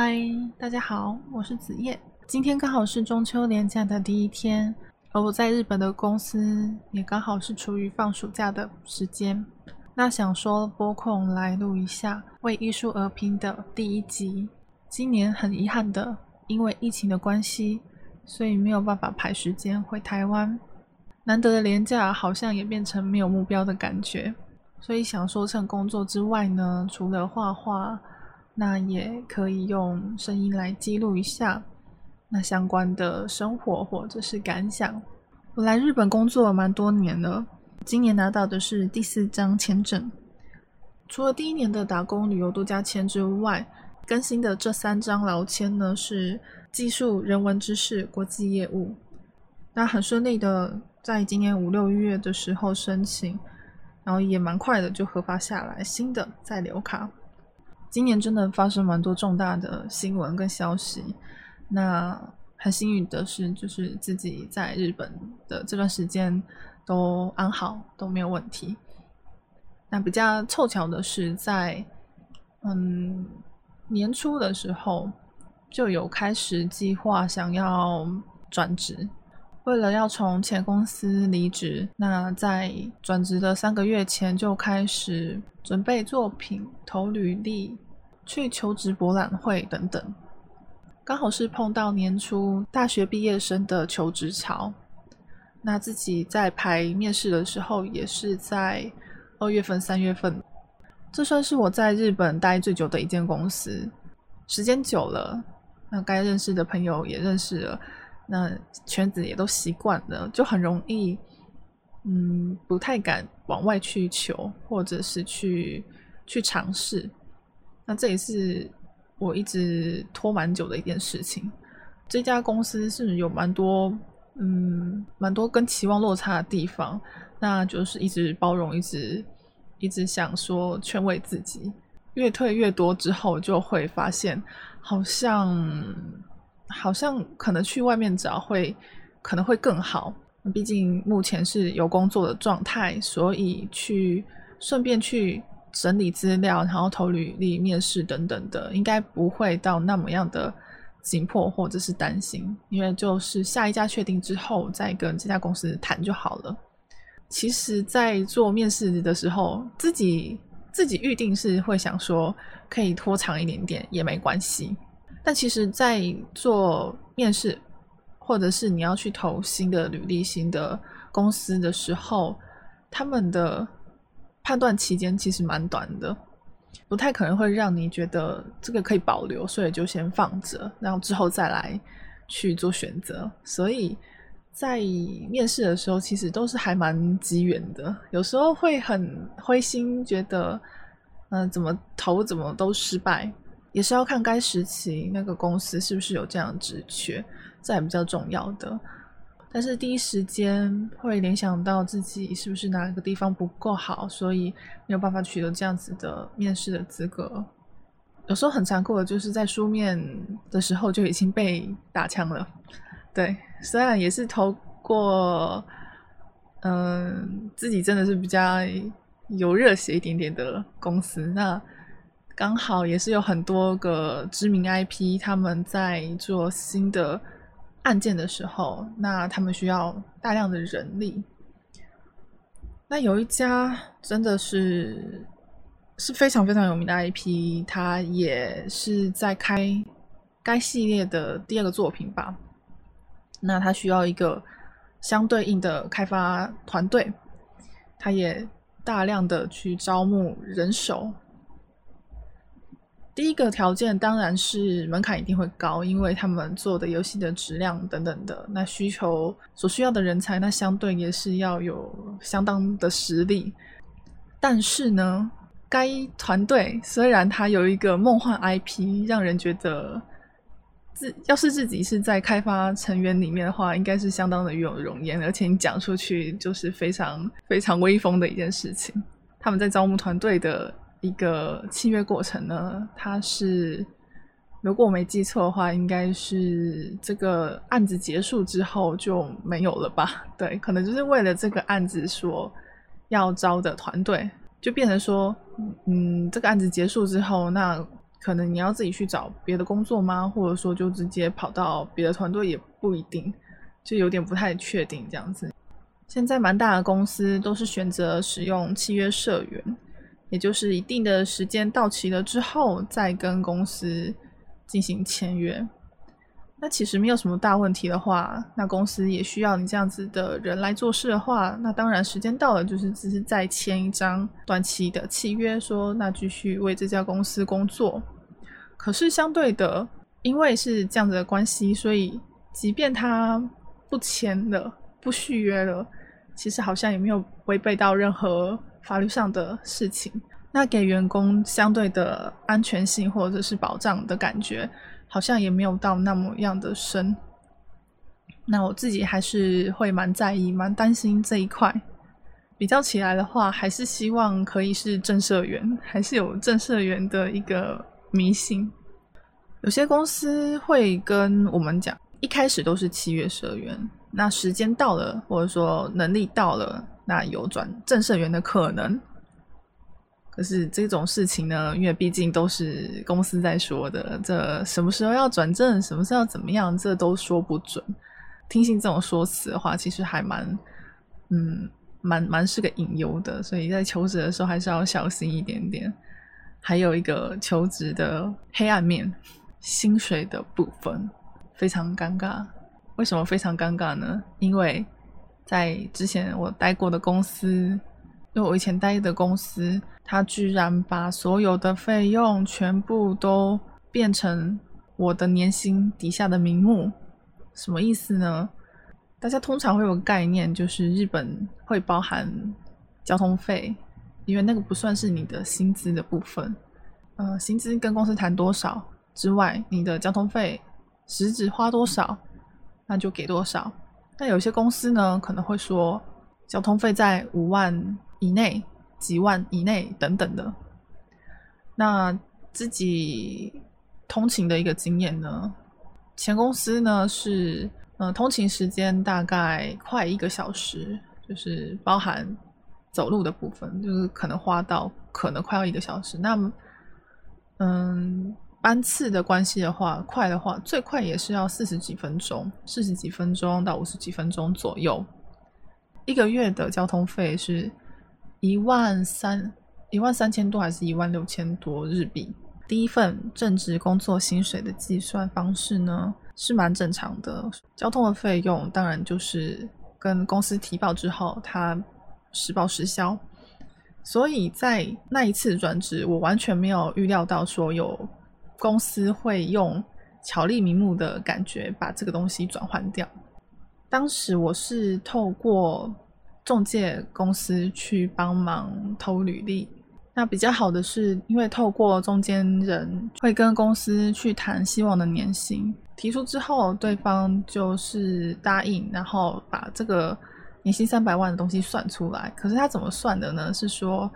嗨，大家好，我是子叶。今天刚好是中秋连假的第一天，而我在日本的公司也刚好是处于放暑假的时间。那想说播控来录一下为艺术而拼的第一集。今年很遗憾的，因为疫情的关系，所以没有办法排时间回台湾。难得的连假好像也变成没有目标的感觉，所以想说趁工作之外呢，除了画画。那也可以用声音来记录一下那相关的生活或者是感想。我来日本工作蛮多年了，今年拿到的是第四张签证。除了第一年的打工旅游度假签之外，更新的这三张劳签呢是技术、人文知识、国际业务。那很顺利的，在今年五六月的时候申请，然后也蛮快的就核发下来新的在留卡。今年真的发生蛮多重大的新闻跟消息，那很幸运的是，就是自己在日本的这段时间都安好，都没有问题。那比较凑巧的是，在嗯年初的时候就有开始计划想要转职，为了要从前公司离职，那在转职的三个月前就开始准备作品、投履历。去求职博览会等等，刚好是碰到年初大学毕业生的求职潮。那自己在排面试的时候，也是在二月份、三月份。这算是我在日本待最久的一间公司，时间久了，那该认识的朋友也认识了，那圈子也都习惯了，就很容易，嗯，不太敢往外去求，或者是去去尝试。那这也是我一直拖蛮久的一件事情。这家公司是有蛮多，嗯，蛮多跟期望落差的地方。那就是一直包容，一直一直想说劝慰自己。越退越多之后，就会发现好像好像可能去外面找会可能会更好。毕竟目前是有工作的状态，所以去顺便去。整理资料，然后投履历、面试等等的，应该不会到那么样的紧迫或者是担心，因为就是下一家确定之后再跟这家公司谈就好了。其实，在做面试的时候，自己自己预定是会想说可以拖长一点点也没关系，但其实，在做面试或者是你要去投新的履历、新的公司的时候，他们的。判断期间其实蛮短的，不太可能会让你觉得这个可以保留，所以就先放着，然后之后再来去做选择。所以在面试的时候，其实都是还蛮机缘的，有时候会很灰心，觉得嗯怎么投怎么都失败，也是要看该时期那个公司是不是有这样的职缺，这还比较重要的。但是第一时间会联想到自己是不是哪个地方不够好，所以没有办法取得这样子的面试的资格。有时候很残酷的，就是在书面的时候就已经被打枪了。对，虽然也是投过，嗯，自己真的是比较有热血一点点的公司，那刚好也是有很多个知名 IP，他们在做新的。案件的时候，那他们需要大量的人力。那有一家真的是是非常非常有名的 IP，它也是在开该系列的第二个作品吧。那它需要一个相对应的开发团队，它也大量的去招募人手。第一个条件当然是门槛一定会高，因为他们做的游戏的质量等等的，那需求所需要的人才，那相对也是要有相当的实力。但是呢，该团队虽然它有一个梦幻 IP，让人觉得自要是自己是在开发成员里面的话，应该是相当的有容颜，而且你讲出去就是非常非常威风的一件事情。他们在招募团队的。一个契约过程呢，它是如果我没记错的话，应该是这个案子结束之后就没有了吧？对，可能就是为了这个案子所要招的团队，就变成说，嗯，这个案子结束之后，那可能你要自己去找别的工作吗？或者说就直接跑到别的团队也不一定，就有点不太确定这样子。现在蛮大的公司都是选择使用契约社员，也就是一定的时间到期了之后再跟公司进行签约。那其实没有什么大问题的话，那公司也需要你这样子的人来做事的话，那当然时间到了就是只是再签一张短期的契约，说那继续为这家公司工作。可是相对的，因为是这样子的关系，所以即便他不签了、不续约了，其实好像也没有违背到任何法律上的事情。那给员工相对的安全性或者是保障的感觉。好像也没有到那么样的深，那我自己还是会蛮在意、蛮担心这一块。比较起来的话，还是希望可以是正社员，还是有正社员的一个迷信。有些公司会跟我们讲，一开始都是契约社员，那时间到了，或者说能力到了，那有转正社员的可能。可是这种事情呢，因为毕竟都是公司在说的，这什么时候要转正，什么时候怎么样，这都说不准。听信这种说辞的话，其实还蛮，嗯，蛮蛮是个隐忧的。所以在求职的时候还是要小心一点点。还有一个求职的黑暗面，薪水的部分非常尴尬。为什么非常尴尬呢？因为在之前我待过的公司。因为我以前待的公司，他居然把所有的费用全部都变成我的年薪底下的名目，什么意思呢？大家通常会有个概念，就是日本会包含交通费，因为那个不算是你的薪资的部分。呃，薪资跟公司谈多少之外，你的交通费实质花多少，那就给多少。那有些公司呢，可能会说交通费在五万。以内几万以内等等的，那自己通勤的一个经验呢？前公司呢是，呃，通勤时间大概快一个小时，就是包含走路的部分，就是可能花到可能快要一个小时。那，嗯，班次的关系的话，快的话最快也是要四十几分钟，四十几分钟到五十几分钟左右。一个月的交通费是。一万三，一万三千多还是一万六千多日币？第一份正职工作薪水的计算方式呢，是蛮正常的。交通的费用当然就是跟公司提报之后，他实报实销。所以在那一次转职，我完全没有预料到说有公司会用巧立名目的感觉把这个东西转换掉。当时我是透过。中介公司去帮忙投履历，那比较好的是，因为透过中间人会跟公司去谈希望的年薪，提出之后，对方就是答应，然后把这个年薪三百万的东西算出来。可是他怎么算的呢？是说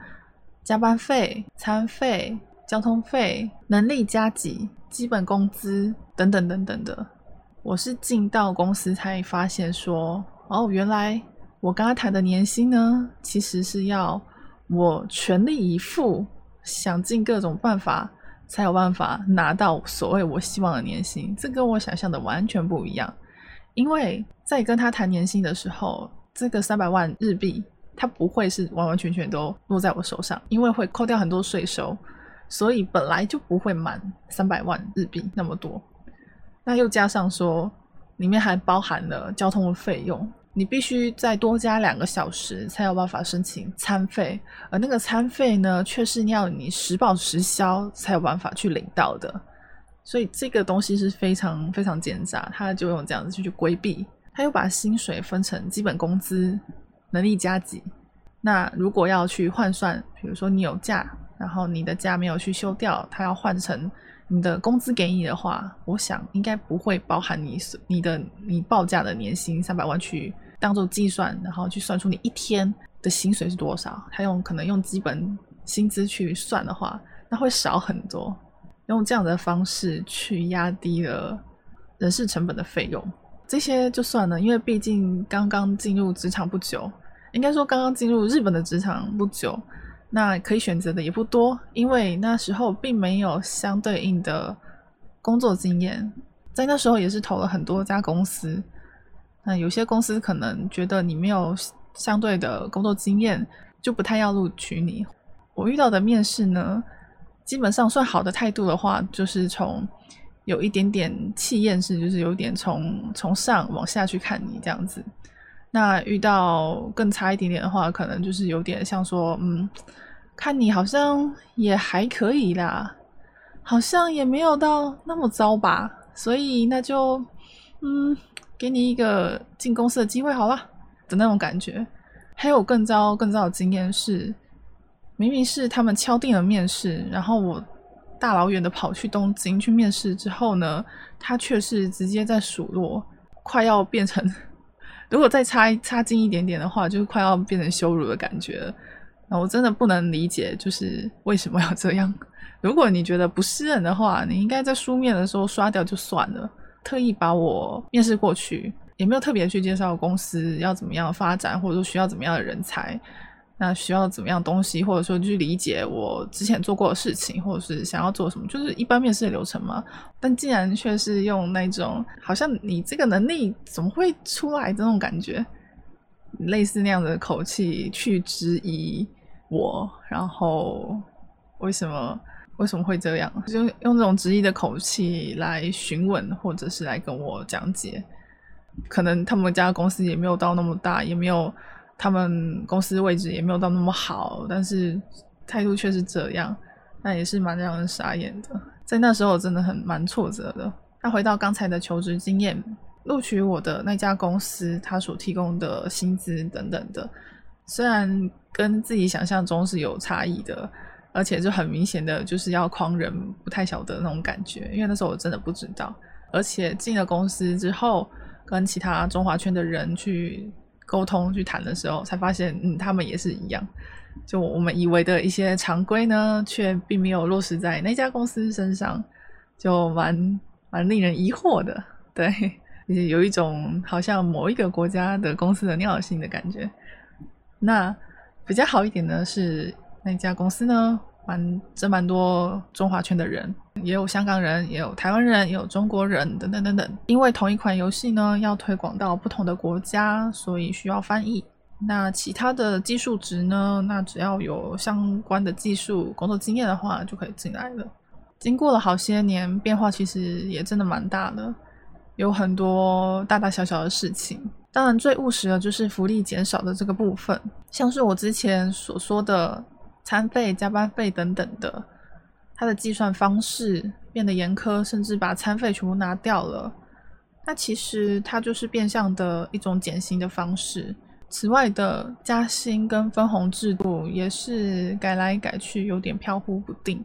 加班费、餐费、交通费、能力加级、基本工资等等等等的。我是进到公司才发现说，哦，原来。我刚刚谈的年薪呢，其实是要我全力以赴，想尽各种办法，才有办法拿到所谓我希望的年薪。这跟我想象的完全不一样。因为在跟他谈年薪的时候，这个三百万日币，它不会是完完全全都落在我手上，因为会扣掉很多税收，所以本来就不会满三百万日币那么多。那又加上说，里面还包含了交通的费用。你必须再多加两个小时才有办法申请餐费，而那个餐费呢，却是要你实报实销才有办法去领到的。所以这个东西是非常非常奸诈，他就用这样子去规避。他又把薪水分成基本工资、能力加级。那如果要去换算，比如说你有假，然后你的假没有去休掉，他要换成你的工资给你的话，我想应该不会包含你你的你报价的年薪三百万去。当做计算，然后去算出你一天的薪水是多少。他用可能用基本薪资去算的话，那会少很多。用这样的方式去压低了人事成本的费用，这些就算了，因为毕竟刚刚进入职场不久，应该说刚刚进入日本的职场不久，那可以选择的也不多，因为那时候并没有相对应的工作经验。在那时候也是投了很多家公司，那有些公司可能觉得你没有相对的工作经验，就不太要录取你。我遇到的面试呢，基本上算好的态度的话，就是从有一点点气焰式，就是有点从从上往下去看你这样子。那遇到更差一点点的话，可能就是有点像说，嗯，看你好像也还可以啦，好像也没有到那么糟吧。所以那就，嗯，给你一个进公司的机会好了的那种感觉。还有更糟、更糟的经验是，明明是他们敲定了面试，然后我大老远的跑去东京去面试之后呢，他却是直接在数落，快要变成，如果再差差近一点点的话，就快要变成羞辱的感觉。那我真的不能理解，就是为什么要这样。如果你觉得不适任的话，你应该在书面的时候刷掉就算了。特意把我面试过去，也没有特别去介绍公司要怎么样发展，或者说需要怎么样的人才，那需要怎么样东西，或者说去理解我之前做过的事情，或者是想要做什么，就是一般面试流程嘛。但竟然却是用那种好像你这个能力怎么会出来的那种感觉，类似那样的口气去质疑我，然后为什么？为什么会这样？就用这种质疑的口气来询问，或者是来跟我讲解。可能他们家公司也没有到那么大，也没有他们公司位置也没有到那么好，但是态度却是这样，那也是蛮让人傻眼的。在那时候真的很蛮挫折的。那回到刚才的求职经验，录取我的那家公司，他所提供的薪资等等的，虽然跟自己想象中是有差异的。而且就很明显的就是要诓人，不太晓得那种感觉，因为那时候我真的不知道。而且进了公司之后，跟其他中华圈的人去沟通、去谈的时候，才发现，嗯，他们也是一样。就我们以为的一些常规呢，却并没有落实在那家公司身上，就蛮蛮令人疑惑的。对，有一种好像某一个国家的公司的尿性的感觉。那比较好一点呢是。那家公司呢，蛮这蛮多中华圈的人，也有香港人，也有台湾人，也有中国人，等等等等。因为同一款游戏呢，要推广到不同的国家，所以需要翻译。那其他的技术值呢，那只要有相关的技术工作经验的话，就可以进来了。经过了好些年，变化其实也真的蛮大的，有很多大大小小的事情。当然，最务实的就是福利减少的这个部分，像是我之前所说的。餐费、加班费等等的，它的计算方式变得严苛，甚至把餐费全部拿掉了。那其实它就是变相的一种减薪的方式。此外的加薪跟分红制度也是改来改去，有点飘忽不定。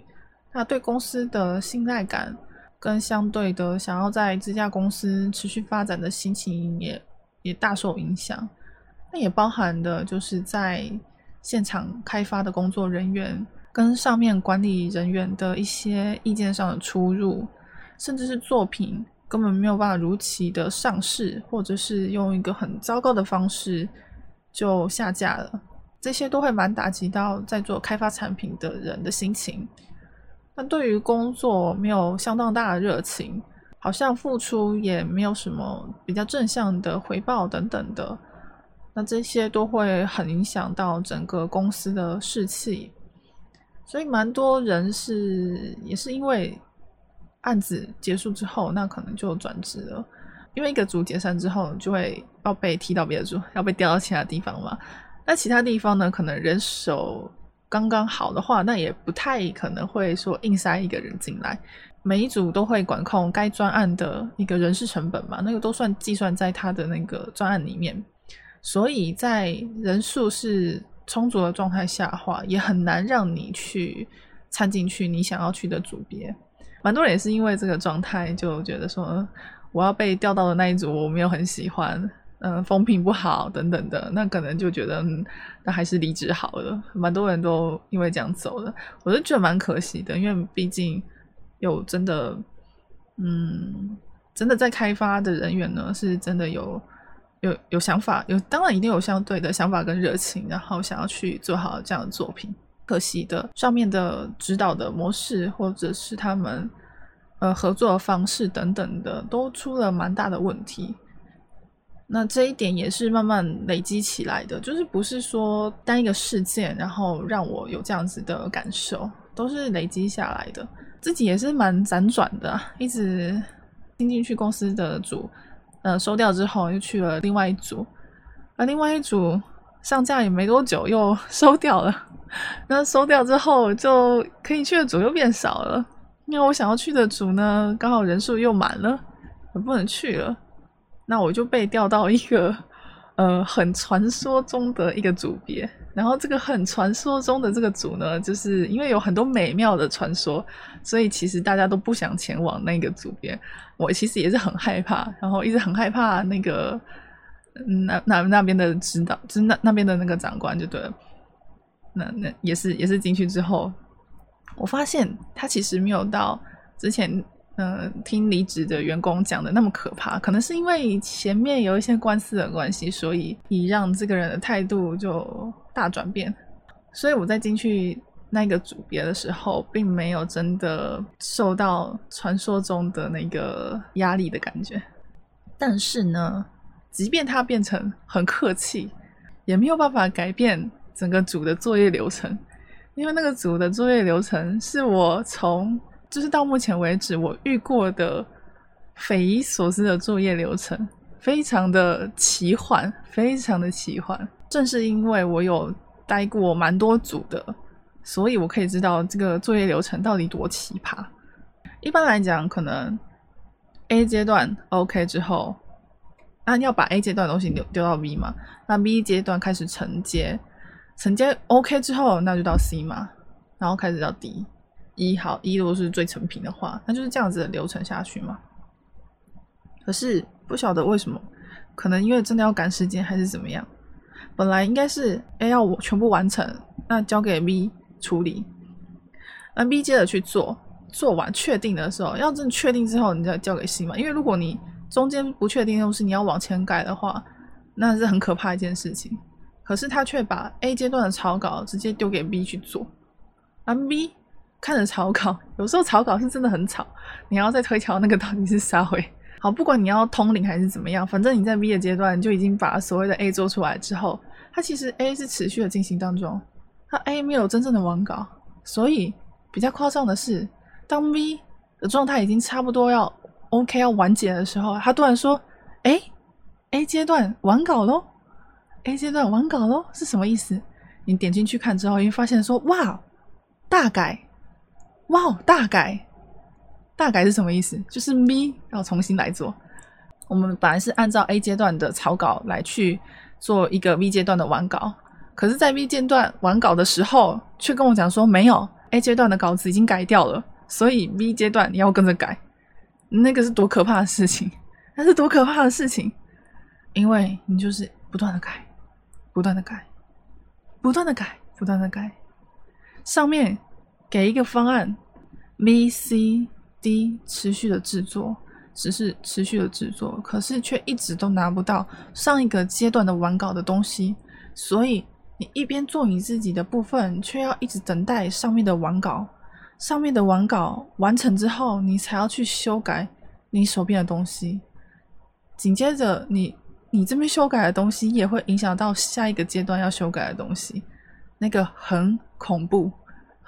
那对公司的信赖感跟相对的想要在这家公司持续发展的心情也也大受影响。那也包含的就是在。现场开发的工作人员跟上面管理人员的一些意见上的出入，甚至是作品根本没有办法如期的上市，或者是用一个很糟糕的方式就下架了，这些都会蛮打击到在做开发产品的人的心情。那对于工作没有相当大的热情，好像付出也没有什么比较正向的回报等等的。那这些都会很影响到整个公司的士气，所以蛮多人是也是因为案子结束之后，那可能就转职了，因为一个组解散之后，就会要被踢到别的组，要被调到其他地方嘛。那其他地方呢，可能人手刚刚好的话，那也不太可能会说硬塞一个人进来，每一组都会管控该专案的一个人事成本嘛，那个都算计算在他的那个专案里面。所以在人数是充足的状态下话，也很难让你去参进去你想要去的组别。蛮多人也是因为这个状态，就觉得说我要被调到的那一组我没有很喜欢，嗯，风评不好等等的，那可能就觉得那还是离职好了。蛮多人都因为这样走了，我就觉得蛮可惜的，因为毕竟有真的，嗯，真的在开发的人员呢，是真的有。有有想法，有当然一定有相对的想法跟热情，然后想要去做好这样的作品。可惜的，上面的指导的模式或者是他们呃合作的方式等等的，都出了蛮大的问题。那这一点也是慢慢累积起来的，就是不是说单一个事件，然后让我有这样子的感受，都是累积下来的。自己也是蛮辗转的，一直听进去公司的组，呃，收掉之后又去了另外一组，而另外一组上架也没多久又 收掉了。那收掉之后，就可以去的组又变少了，因为我想要去的组呢，刚好人数又满了，我不能去了。那我就被调到一个，呃，很传说中的一个组别。然后这个很传说中的这个组呢，就是因为有很多美妙的传说，所以其实大家都不想前往那个组别。我其实也是很害怕，然后一直很害怕那个，那那那边的指导，就是那那边的那个长官就对了。那那也是也是进去之后，我发现他其实没有到之前。嗯，听离职的员工讲的那么可怕，可能是因为前面有一些官司的关系，所以以让这个人的态度就大转变。所以我在进去那个组别的时候，并没有真的受到传说中的那个压力的感觉。但是呢，即便他变成很客气，也没有办法改变整个组的作业流程，因为那个组的作业流程是我从。就是到目前为止，我遇过的匪夷所思的作业流程，非常的奇幻，非常的奇幻。正是因为我有待过蛮多组的，所以我可以知道这个作业流程到底多奇葩。一般来讲，可能 A 阶段 OK 之后，那要把 A 阶段的东西丢丢到 B 嘛？那 B 阶段开始承接，承接 OK 之后，那就到 C 嘛，然后开始到 D。一好一如果是最成品的话，那就是这样子的流程下去嘛。可是不晓得为什么，可能因为真的要赶时间还是怎么样，本来应该是 A 要我全部完成，那交给 B 处理，那 B 接着去做，做完确定的时候，要真确定之后，你再交给 C 嘛。因为如果你中间不确定又是，你要往前改的话，那是很可怕一件事情。可是他却把 A 阶段的草稿直接丢给 B 去做，而 B。看着草稿，有时候草稿是真的很吵，你要再推敲那个到底是啥回。好，不管你要通灵还是怎么样，反正你在 B 的阶段就已经把所谓的 A 做出来之后，它其实 A 是持续的进行当中，它 A 没有真正的完稿，所以比较夸张的是，当 B 的状态已经差不多要 OK 要完结的时候，他突然说：“哎，A 阶段完稿喽，A 阶段完稿喽，是什么意思？”你点进去看之后，会发现说：“哇，大改。”哇，大改，大改是什么意思？就是 B 要重新来做。我们本来是按照 A 阶段的草稿来去做一个 V 阶段的完稿，可是，在 V 阶段完稿的时候，却跟我讲说没有 A 阶段的稿子已经改掉了，所以 V 阶段你要跟着改。那个是多可怕的事情！那是多可怕的事情！因为你就是不断的改，不断的改，不断的改，不断的改，上面。给一个方案，B、C、D 持续的制作，只是持续的制作，可是却一直都拿不到上一个阶段的完稿的东西，所以你一边做你自己的部分，却要一直等待上面的完稿，上面的完稿完成之后，你才要去修改你手边的东西，紧接着你你这边修改的东西也会影响到下一个阶段要修改的东西，那个很恐怖。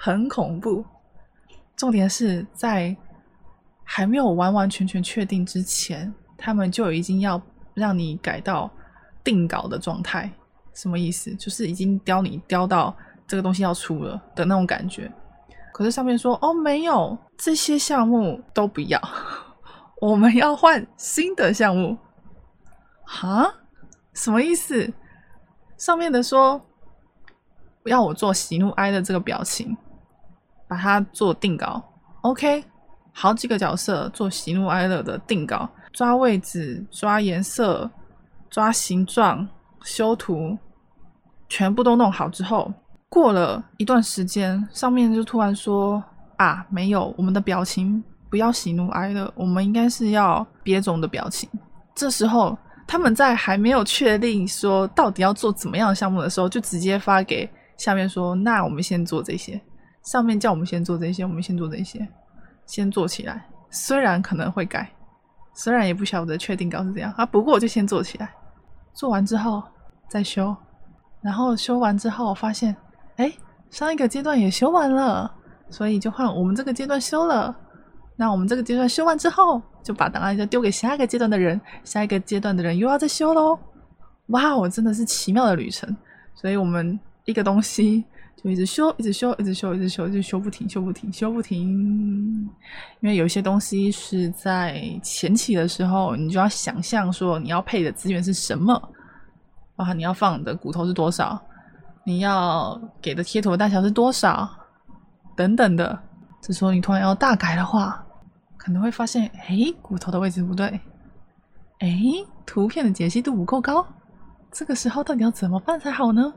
很恐怖，重点是在还没有完完全全确定之前，他们就已经要让你改到定稿的状态。什么意思？就是已经雕你雕到这个东西要出了的那种感觉。可是上面说哦，没有这些项目都不要，我们要换新的项目。哈？什么意思？上面的说要我做喜怒哀的这个表情。把它做定稿，OK，好几个角色做喜怒哀乐的定稿，抓位置、抓颜色、抓形状、修图，全部都弄好之后，过了一段时间，上面就突然说啊，没有，我们的表情不要喜怒哀乐，我们应该是要别种的表情。这时候他们在还没有确定说到底要做怎么样的项目的时候，就直接发给下面说那我们先做这些，上面叫我们先做这些，我们先做这些，先做起来。虽然可能会改，虽然也不晓得确定稿是这样啊，不过我就先做起来，做完之后再修，然后修完之后发现，哎，上一个阶段也修完了，所以就换我们这个阶段修了。那我们这个阶段修完之后，就把档案就丢给下一个阶段的人，下一个阶段的人又要再修喽。哇，我真的是奇妙的旅程。所以我们一个东西。就一直修，一直修，一直修，一直修，就修不停，修不停，修不停。因为有些东西是在前期的时候，你就要想象说你要配的资源是什么，啊，你要放的骨头是多少，你要给的贴图的大小是多少，等等的。这时候你突然要大改的话，可能会发现，哎，骨头的位置不对，哎，图片的解析度不够高。这个时候到底要怎么办才好呢？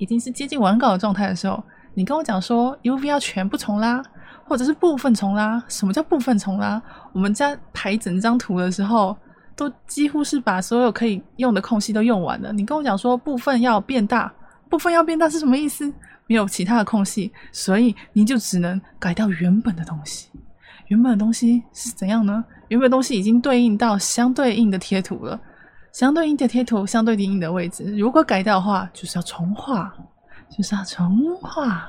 已经是接近完稿的状态的时候，你跟我讲说 UV 要全部重拉，或者是部分重拉。什么叫部分重拉？我们在排整张图的时候，都几乎是把所有可以用的空隙都用完了。你跟我讲说部分要变大，部分要变大是什么意思？没有其他的空隙，所以你就只能改掉原本的东西。原本的东西是怎样呢？原本东西已经对应到相对应的贴图了。相对应的贴图，相对应的位置，如果改掉的话，就是要重画，就是要重画，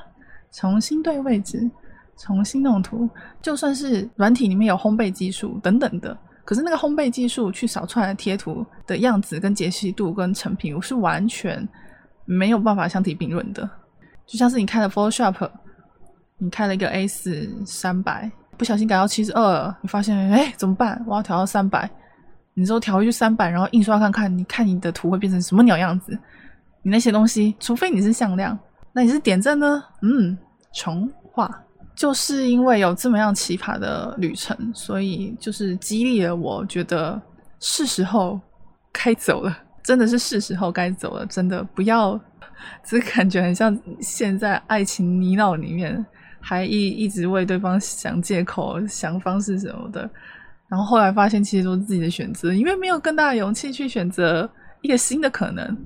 重新对位置，重新弄图。就算是软体里面有烘焙技术等等的，可是那个烘焙技术去扫出来的贴图的样子跟解析度跟成品，我是完全没有办法相提并论的。就像是你开了 Photoshop，你开了一个 A 四三百，不小心改到七十二，你发现哎怎么办？我要调到三百。你之后调回去三版，然后印刷看看，你看你的图会变成什么鸟样子？你那些东西，除非你是向量，那你是点阵呢？嗯，重画，就是因为有这么样奇葩的旅程，所以就是激励了我，觉得是时候该走了，真的是是时候该走了，真的不要，只感觉很像现在爱情泥淖里面，还一一直为对方想借口、想方式什么的。然后后来发现，其实都是自己的选择，因为没有更大的勇气去选择一个新的可能，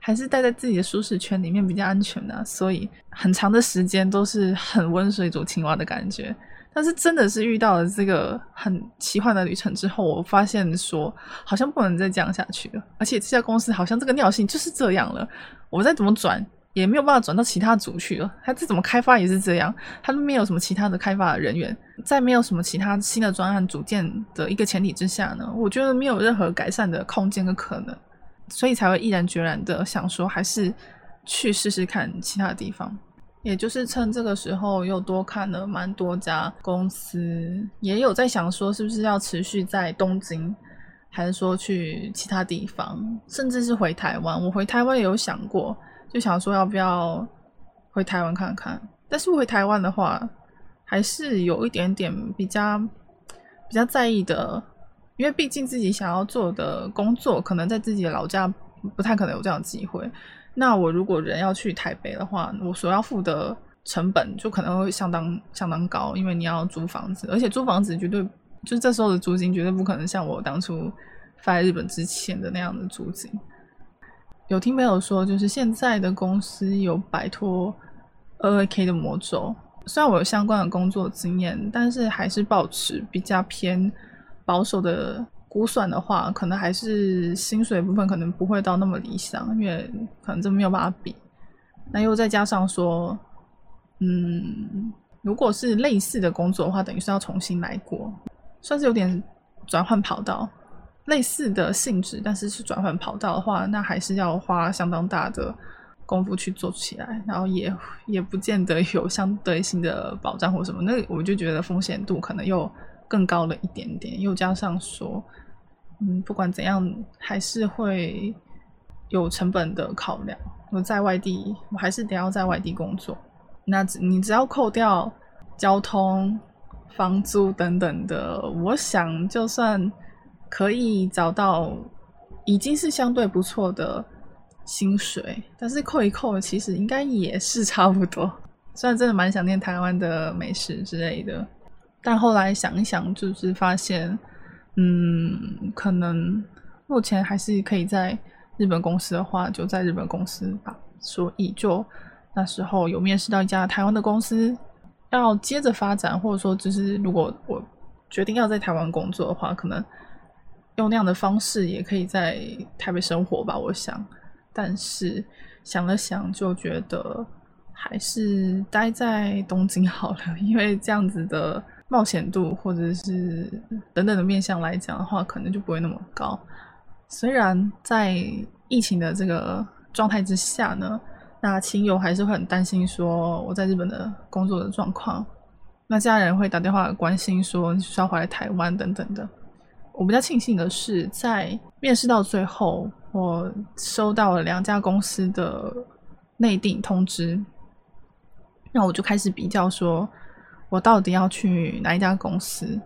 还是待在自己的舒适圈里面比较安全的。所以很长的时间都是很温水煮青蛙的感觉。但是真的是遇到了这个很奇幻的旅程之后，我发现说好像不能再这样下去了，而且这家公司好像这个尿性就是这样了，我再怎么转。也没有办法转到其他组去了。他这怎么开发也是这样，他都没有什么其他的开发人员，在没有什么其他新的专案组建的一个前提之下呢，我觉得没有任何改善的空间跟可能，所以才会毅然决然的想说，还是去试试看其他地方。也就是趁这个时候又多看了蛮多家公司，也有在想说，是不是要持续在东京，还是说去其他地方，甚至是回台湾。我回台湾也有想过。就想说要不要回台湾看看，但是回台湾的话，还是有一点点比较比较在意的，因为毕竟自己想要做的工作，可能在自己老家不太可能有这样的机会。那我如果人要去台北的话，我所要付的成本就可能会相当相当高，因为你要租房子，而且租房子绝对就是这时候的租金绝对不可能像我当初发在日本之前的那样的租金。有听朋友说，就是现在的公司有摆脱二 K 的魔咒。虽然我有相关的工作经验，但是还是保持比较偏保守的估算的话，可能还是薪水部分可能不会到那么理想，因为可能真没有办法比。那又再加上说，嗯，如果是类似的工作的话，等于是要重新来过，算是有点转换跑道。类似的性质，但是是转换跑道的话，那还是要花相当大的功夫去做起来，然后也也不见得有相对性的保障或什么，那我就觉得风险度可能又更高了一点点，又加上说，嗯，不管怎样，还是会有成本的考量。我在外地，我还是得要在外地工作，那你只要扣掉交通、房租等等的，我想就算。可以找到已经是相对不错的薪水，但是扣一扣，其实应该也是差不多。虽然真的蛮想念台湾的美食之类的，但后来想一想，就是发现，嗯，可能目前还是可以在日本公司的话，就在日本公司吧。所以就那时候有面试到一家台湾的公司，要接着发展，或者说就是如果我决定要在台湾工作的话，可能用那样的方式也可以在台北生活吧。我想，但是想了想，就觉得还是待在东京好了，因为这样子的冒险度或者是等等的面向来讲的话，可能就不会那么高。虽然在疫情的这个状态之下呢。那亲友还是会很担心，说我在日本的工作的状况。那家人会打电话关心，说需要回来台湾等等的。我比较庆幸的是，在面试到最后，我收到了两家公司的内定通知。那我就开始比较，说我到底要去哪一家公司？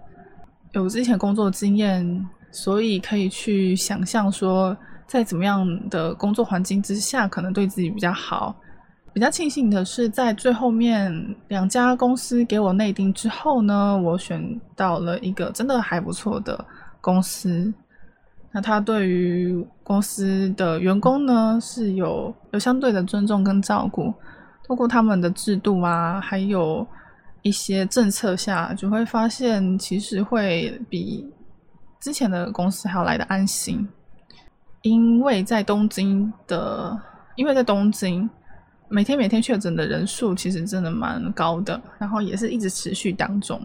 有之前工作经验，所以可以去想象说。在怎么样的工作环境之下，可能对自己比较好。比较庆幸的是，在最后面两家公司给我内定之后呢，我选到了一个真的还不错的公司。那他对于公司的员工呢，是有有相对的尊重跟照顾。通过他们的制度啊，还有一些政策下，就会发现其实会比之前的公司还要来的安心。因为在东京的，因为在东京，每天每天确诊的人数其实真的蛮高的，然后也是一直持续当中。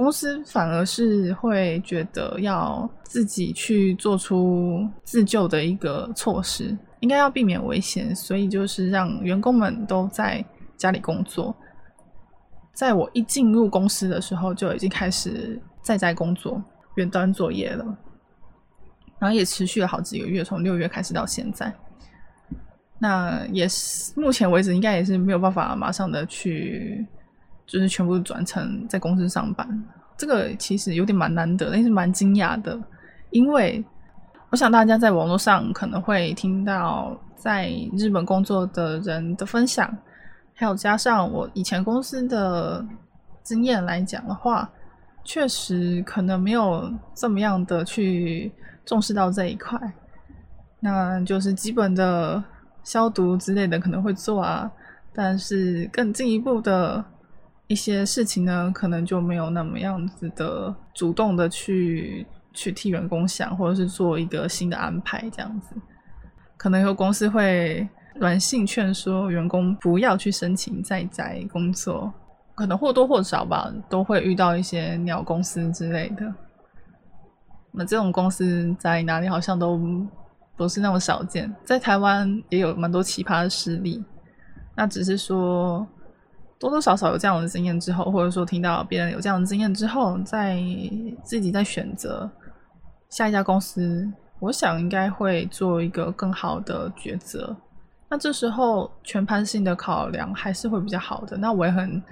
公司反而是会觉得要自己去做出自救的一个措施，应该要避免危险，所以就是让员工们都在家里工作。在我一进入公司的时候，就已经开始在在工作，远端作业了。然后也持续了好几个月，从六月开始到现在，那也是目前为止应该也是没有办法马上的去，就是全部转成在公司上班。这个其实有点蛮难得，但是蛮惊讶的，因为我想大家在网络上可能会听到在日本工作的人的分享，还有加上我以前公司的经验来讲的话，确实可能没有这么样的去。重视到这一块，那就是基本的消毒之类的可能会做啊，但是更进一步的一些事情呢，可能就没有那么样子的主动的去去替员工想，或者是做一个新的安排这样子。可能有公司会软性劝说员工不要去申请在宅工作，可能或多或少吧，都会遇到一些鸟公司之类的。那这种公司在哪里好像都不是那么少见，在台湾也有蛮多奇葩的事例。那只是说多多少少有这样的经验之后，或者说听到别人有这样的经验之后，在自己在选择下一家公司，我想应该会做一个更好的抉择。那这时候全盘性的考量还是会比较好的。那我也很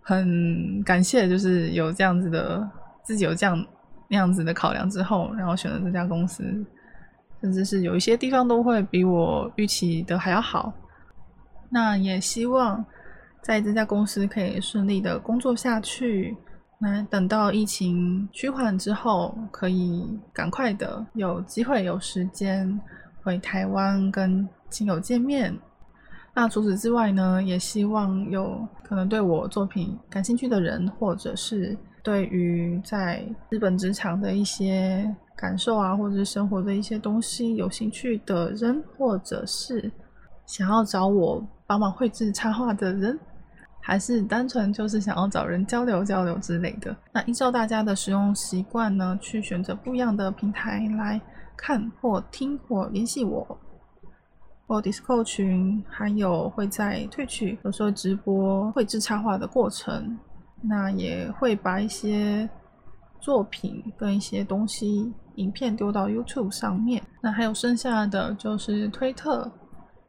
很感谢，就是有这样子的自己有这样。那样子的考量之后，然后选择这家公司，甚至是有一些地方都会比我预期的还要好。那也希望在这家公司可以顺利的工作下去。那等到疫情趋缓之后，可以赶快的有机会有时间回台湾跟亲友见面。那除此之外呢，也希望有可能对我作品感兴趣的人，或者是。对于在日本职场的一些感受啊，或者是生活的一些东西有兴趣的人，或者是想要找我帮忙绘制插画的人，还是单纯就是想要找人交流交流之类的，那依照大家的使用习惯呢，去选择不一样的平台来看或听或联系我。或 Discord 群，还有会在退去有时候直播绘制插画的过程。那也会把一些作品跟一些东西、影片丢到 YouTube 上面。那还有剩下的就是推特、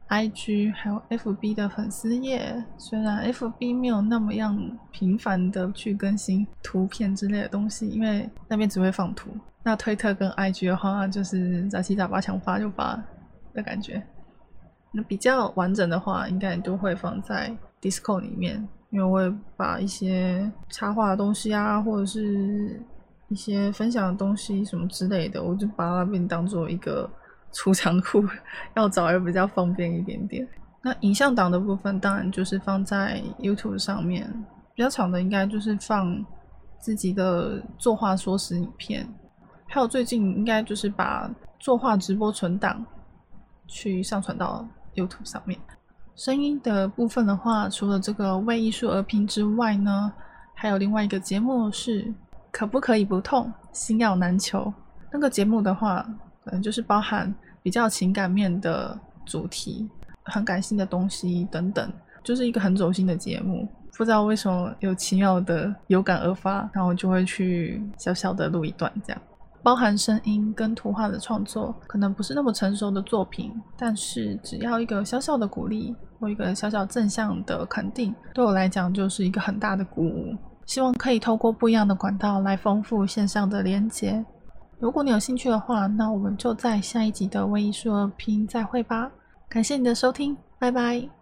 IG 还有 FB 的粉丝页。虽然 FB 没有那么样频繁的去更新图片之类的东西，因为那边只会放图。那推特跟 IG 的话，就是杂七杂八想发就发的感觉。那比较完整的话，应该都会放在 Discord 里面。因为我会把一些插画的东西啊，或者是一些分享的东西什么之类的，我就把那边当做一个储藏库，要找也比较方便一点点。那影像档的部分，当然就是放在 YouTube 上面。比较长的应该就是放自己的作画说时影片，还有最近应该就是把作画直播存档去上传到 YouTube 上面。声音的部分的话，除了这个为艺术而拼之外呢，还有另外一个节目是可不可以不痛，心药难求。那个节目的话，可能就是包含比较情感面的主题。很感性的东西等等，就是一个很走心的节目。不知道为什么有奇妙的有感而发，然后就会去小小的录一段，这样包含声音跟图画的创作，可能不是那么成熟的作品，但是只要一个小小的鼓励或一个小小正向的肯定，对我来讲就是一个很大的鼓舞。希望可以透过不一样的管道来丰富线上的连接。如果你有兴趣的话，那我们就在下一集的微艺术拼再会吧。感谢你的收听，拜拜。